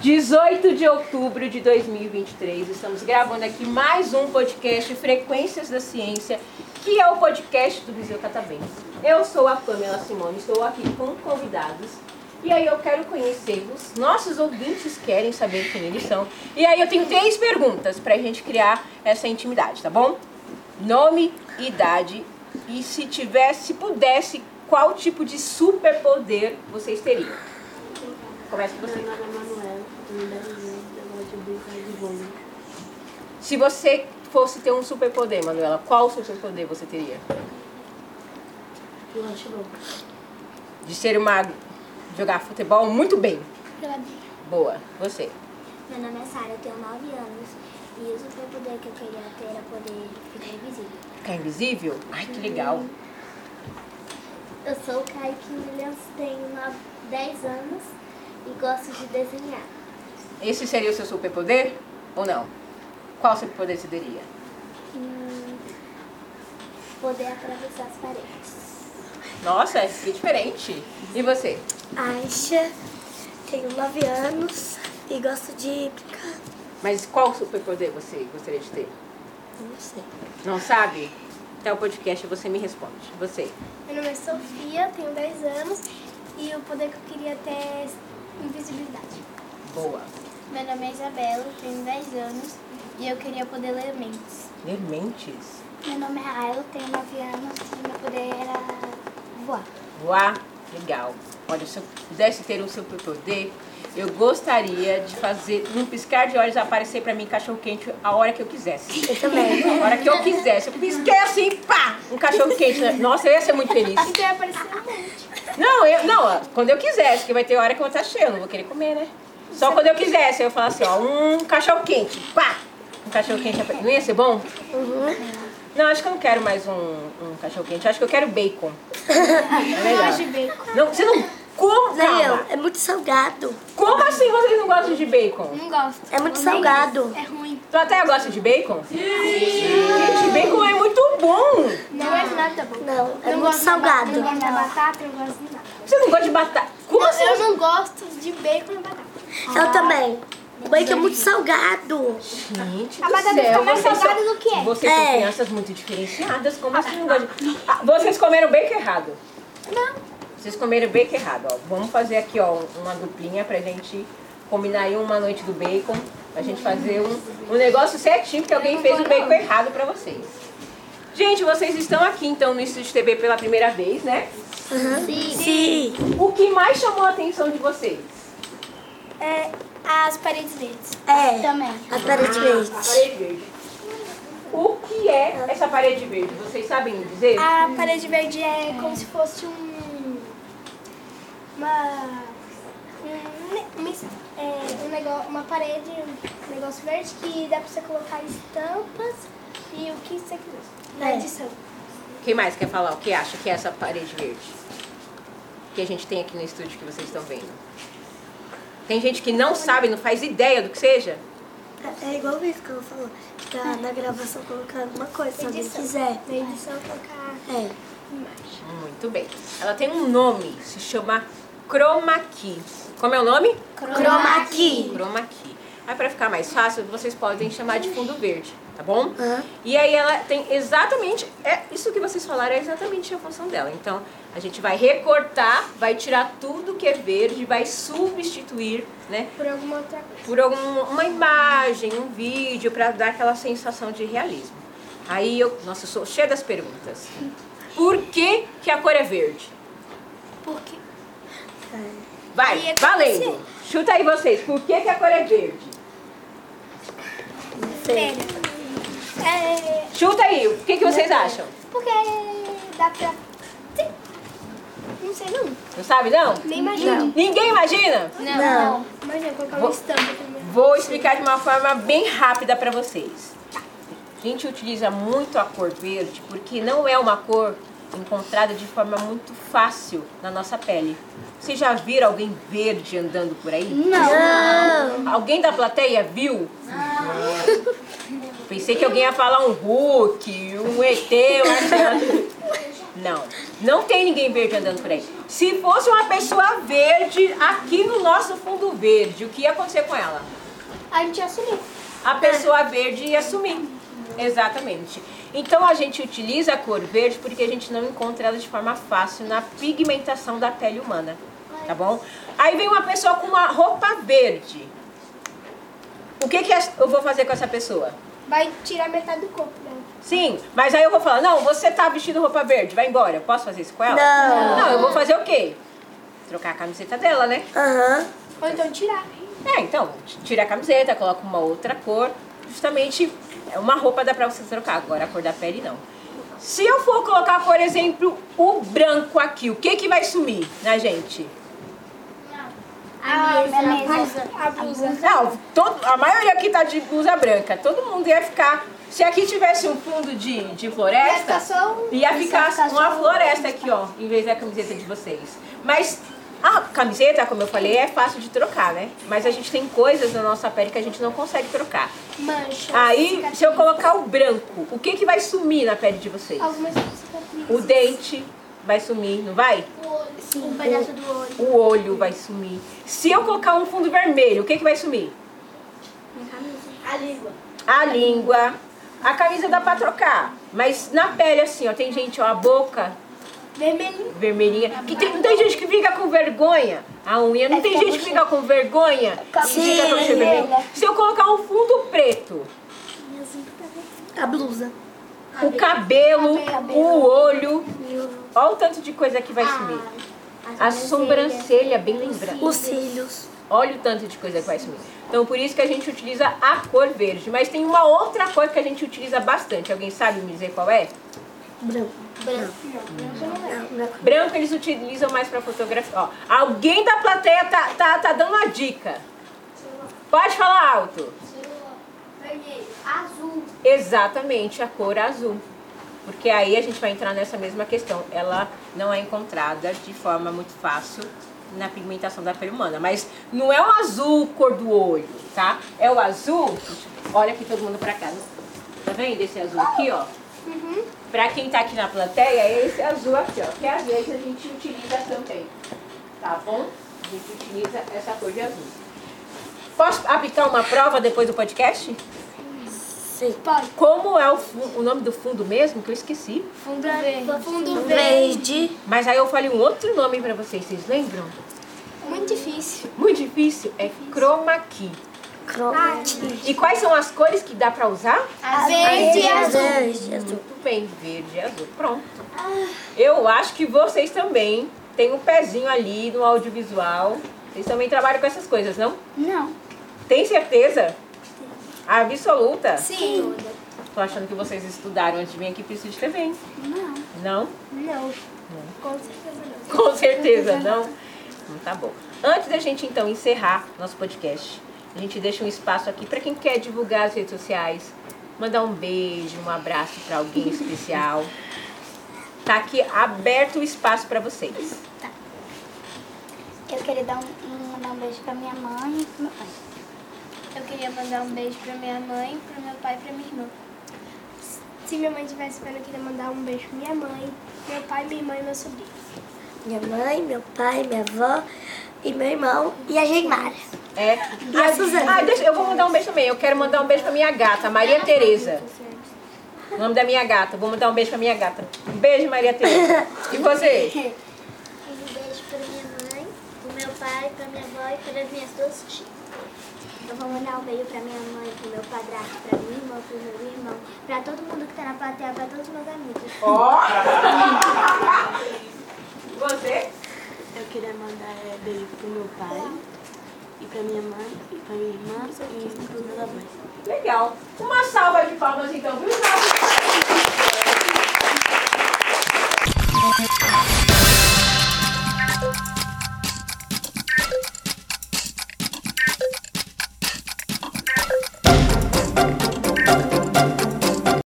18 de outubro de 2023, estamos gravando aqui mais um podcast Frequências da Ciência, que é o podcast do Museu Catavento. Eu sou a Pamela Simone, estou aqui com convidados e aí eu quero conhecê-los. Nossos ouvintes querem saber quem eles são. E aí eu tenho três perguntas para a gente criar essa intimidade, tá bom? Nome, idade e se tivesse, se pudesse, qual tipo de superpoder vocês teriam? Começa com você. Meu nome é Manuel, tenho 10 anos, eu gosto de brincar de vôlei. Se você fosse ter um superpoder, Manuela, qual superpoder você teria? Eu acho bom. De ser uma. Jogar futebol muito bem. Jogador. Boa. Você. Meu nome é Sara, eu tenho 9 anos e o superpoder que eu queria ter era poder ficar invisível. Ficar invisível? Ai, que legal. Eu sou o Kaique Williams, tenho 10 anos e gosto de desenhar. Esse seria o seu superpoder? Ou não? Qual superpoder você teria? Hum, poder atravessar as paredes. Nossa, que diferente. E você? Aisha, tenho 9 anos e gosto de brincar. Mas qual superpoder você gostaria de ter? Não sei. Não sabe? Até o podcast você me responde. Você. Meu nome é Sofia, tenho 10 anos e o poder que eu queria ter é invisibilidade. Boa. Meu nome é Isabela, tenho 10 anos e eu queria poder ler mentes. Ler mentes? Meu nome é Ayla, tenho 9 anos e meu poder era voar. Voar? Legal. Olha, se eu pudesse ter um superpoder, eu gostaria de fazer, num piscar de olhos, aparecer pra mim cachorro quente a hora que eu quisesse. Eu também. A hora que eu quisesse. Eu pisquei assim, pá! Um cachorro quente. né? Nossa, eu ia ser muito feliz. Então ia aparecer um monte. Não, eu, não, quando eu quisesse, porque vai ter hora que eu vou estar cheio, eu não vou querer comer, né? Só quando eu quisesse, eu ia falar assim, ó, um cachorro quente, pá! Um cachorro quente, não ia ser bom? Não, acho que eu não quero mais um, um cachorro quente, acho que eu quero bacon. É melhor. gosto de bacon. Não, você não... Como? Eu, Calma. é muito salgado. Como assim vocês não gostam de bacon? Não gosto. É muito salgado. É ruim. Tu até gosta de bacon? Sim! Gente, bacon é muito bom! Não é nada bom. Não, é Não muito gosto salgado. ba- Não gosto da batata, não gosto de nada. Você não gosta de batata? Como Não, assim? eu não gosto de bacon e batata. Eu também. O bacon é muito salgado. Gente A do batata fica mais vocês salgada são- do que é. Vocês são É. crianças muito diferenciadas. Como assim não gostam. Ah, vocês comeram bacon errado. Não. Vocês comeram bacon errado, ó. Vamos fazer aqui, ó, uma duplinha pra gente combinar aí uma noite do bacon. Pra gente fazer um, um negócio certinho, porque alguém fez o bacon errado pra vocês. Gente, vocês estão aqui então no Estúdio TV pela primeira vez, né? Sim. O que mais chamou a atenção de vocês? É, as paredes verdes. É. Também. A parede verde. Parede verde. O que é essa parede verde? Vocês sabem dizer? A parede verde é como se fosse um. Uma. Um, es- é, um negócio, uma parede, um negócio verde que dá pra você colocar estampas e o que você quiser na É. edição. Quem mais quer falar o que acha que é essa parede verde? Que a gente tem aqui no estúdio que vocês estão vendo. Tem gente que não sabe, não faz ideia do que seja. É igual isso que ela falou. Ficar na gravação colocar alguma coisa, se alguém quiser. Na edição colocar É. imagem. Muito bem. Ela tem um nome, se chama Chroma Key. Como é o nome? Chroma key. Chroma Key. Aí para ficar mais fácil, vocês podem chamar de fundo verde, tá bom? Aham. E aí ela tem exatamente, é isso que vocês falaram é exatamente a função dela. Então, a gente vai recortar, vai tirar tudo que é verde, vai substituir, né, Por alguma outra coisa. por alguma uma imagem, um vídeo para dar aquela sensação de realismo. Aí eu, nossa, eu sou cheia das perguntas. Por que que a cor é verde? Porque Vai, Aí é valendo. Chuta aí vocês. Por que que a cor é verde? É, Chuta aí. O que que vocês acham? porque dá pra. Sim. Não sei não. Não sabe não? Nem imagino. Ninguém imagina? Não. Imagina colocar Vou- uma estampa também. Vou explicar de uma forma bem rápida para vocês. A gente utiliza muito a cor verde porque não é uma cor encontrada de forma muito fácil na nossa pele. Vocês já viram alguém verde andando por aí? Não. Alguém da plateia viu? Pensei que alguém ia falar um Hulk, um ET, um. Não, não tem ninguém verde andando por aí. Se fosse uma pessoa verde aqui no nosso fundo verde, o que ia acontecer com ela? A gente ia sumir. A pessoa verde ia sumir. Exatamente. Então a gente utiliza a cor verde porque a gente não encontra ela de forma fácil na pigmentação da pele humana. Tá bom? Aí vem uma pessoa com uma roupa verde. O que, que eu vou fazer com essa pessoa? Vai tirar metade do corpo dela. Sim, mas aí eu vou falar, não, você tá vestindo roupa verde, vai embora. Eu posso fazer isso com ela? Não. Não, eu vou fazer o quê? Trocar a camiseta dela, né? Aham. Ou então tirar. É, então, tira a camiseta, coloca uma outra cor. Justamente, é uma roupa dá pra você trocar, agora a cor da pele não. Se eu for colocar, por exemplo, o branco aqui, o que que vai sumir na gente? A, blusa. A blusa. Não, todo, a maioria aqui tá de blusa branca. Todo mundo ia ficar... Se aqui tivesse um fundo de, de floresta, Ia ficar um- ia ficar uma só um- floresta aqui, ó, em vez da camiseta de vocês. Mas a camiseta, como eu falei, é fácil de trocar, né? Mas a gente tem coisas na nossa pele que a gente não consegue trocar. Mancha. Aí, se eu colocar o branco, o que, que vai sumir na pele de vocês? Algumas cicatrizes. O dente vai sumir, não vai? Sim, um pedaço do olho. O olho vai sumir. Se eu colocar um fundo vermelho, o que, que vai sumir? A língua. A língua. A camisa dá pra trocar. Mas na pele, assim, ó, tem gente, ó, a boca Vermelhinho. vermelhinha. Que tem, não tem gente que fica com vergonha. A unha. Não tem gente que fica com vergonha. fica com a bochecha vermelha. Se eu colocar um fundo preto, A blusa. O cabelo, o olho. Olha o tanto de coisa que vai sumir. A sobrancelha, bem lembrado. Os cílios. Olha o tanto de coisa que vai sumir. Então, por isso que a gente utiliza a cor verde. Mas tem uma outra cor que a gente utiliza bastante. Alguém sabe me dizer qual é? Branco. Branco. É Branco eles utilizam mais para fotografia. Ó, alguém da plateia tá, tá, tá dando uma dica. Pode falar alto. Vermelho. Azul. Exatamente, a cor azul. Porque aí a gente vai entrar nessa mesma questão. Ela não é encontrada de forma muito fácil na pigmentação da pele humana. Mas não é o azul cor do olho, tá? É o azul. Olha aqui todo mundo pra cá. Tá vendo esse azul aqui, ó? Pra quem tá aqui na plateia, é esse azul aqui, ó. Que às vezes a gente utiliza também. Tá bom? A gente utiliza essa cor de azul. Posso aplicar uma prova depois do podcast? Sim. Pode. Como é o, o nome do fundo mesmo? Que eu esqueci. Fundo verde. Fundo verde. Mas aí eu falei um outro nome pra vocês, vocês lembram? Muito difícil. Muito difícil. É chroma key. Cromática. E quais são as cores que dá pra usar? Verde e azul. Verde, azul. Muito bem, verde e azul. Pronto. Eu acho que vocês também têm um pezinho ali no audiovisual. Vocês também trabalham com essas coisas, não? Não. Tem certeza? Absoluta? Sim. Tô achando que vocês estudaram antes de vir aqui pro Estúdio TV, hein? Não. Não? Não. Com certeza não. Com certeza, não? Então tá bom. Antes da gente então encerrar nosso podcast, a gente deixa um espaço aqui para quem quer divulgar as redes sociais, mandar um beijo, um abraço para alguém especial. Tá aqui aberto o espaço para vocês. Eu queria dar um, um- mandar um beijo pra minha mãe e pro meu pai. Eu queria mandar um beijo pra minha mãe, pro meu pai e pra minha irmã. Se minha mãe estivesse vendo, eu queria mandar um beijo pra minha mãe, meu pai, minha irmã e meu sobrinho. Minha mãe, meu pai, minha avó e meu irmão e a Geimara. É. E a Suzana. Ah, deixa, eu vou mandar um beijo também. Eu quero mandar um beijo pra minha gata, Maria Tereza. O nome da minha gata. Vou mandar um beijo pra minha gata. Um beijo, Maria Tereza. E você? avó e para as minhas duas tias. Então, mandar um beijo para minha mãe, para meu padrasto, para minha irmã, para meu irmão, para todo mundo que está na plateia, para todos os meus amigos. Ó! Oh. Você? Eu queria mandar é, beijo para meu pai, e para minha mãe, e para minha irmã, e para os meus. Legal! Uma salva de palmas então, viu,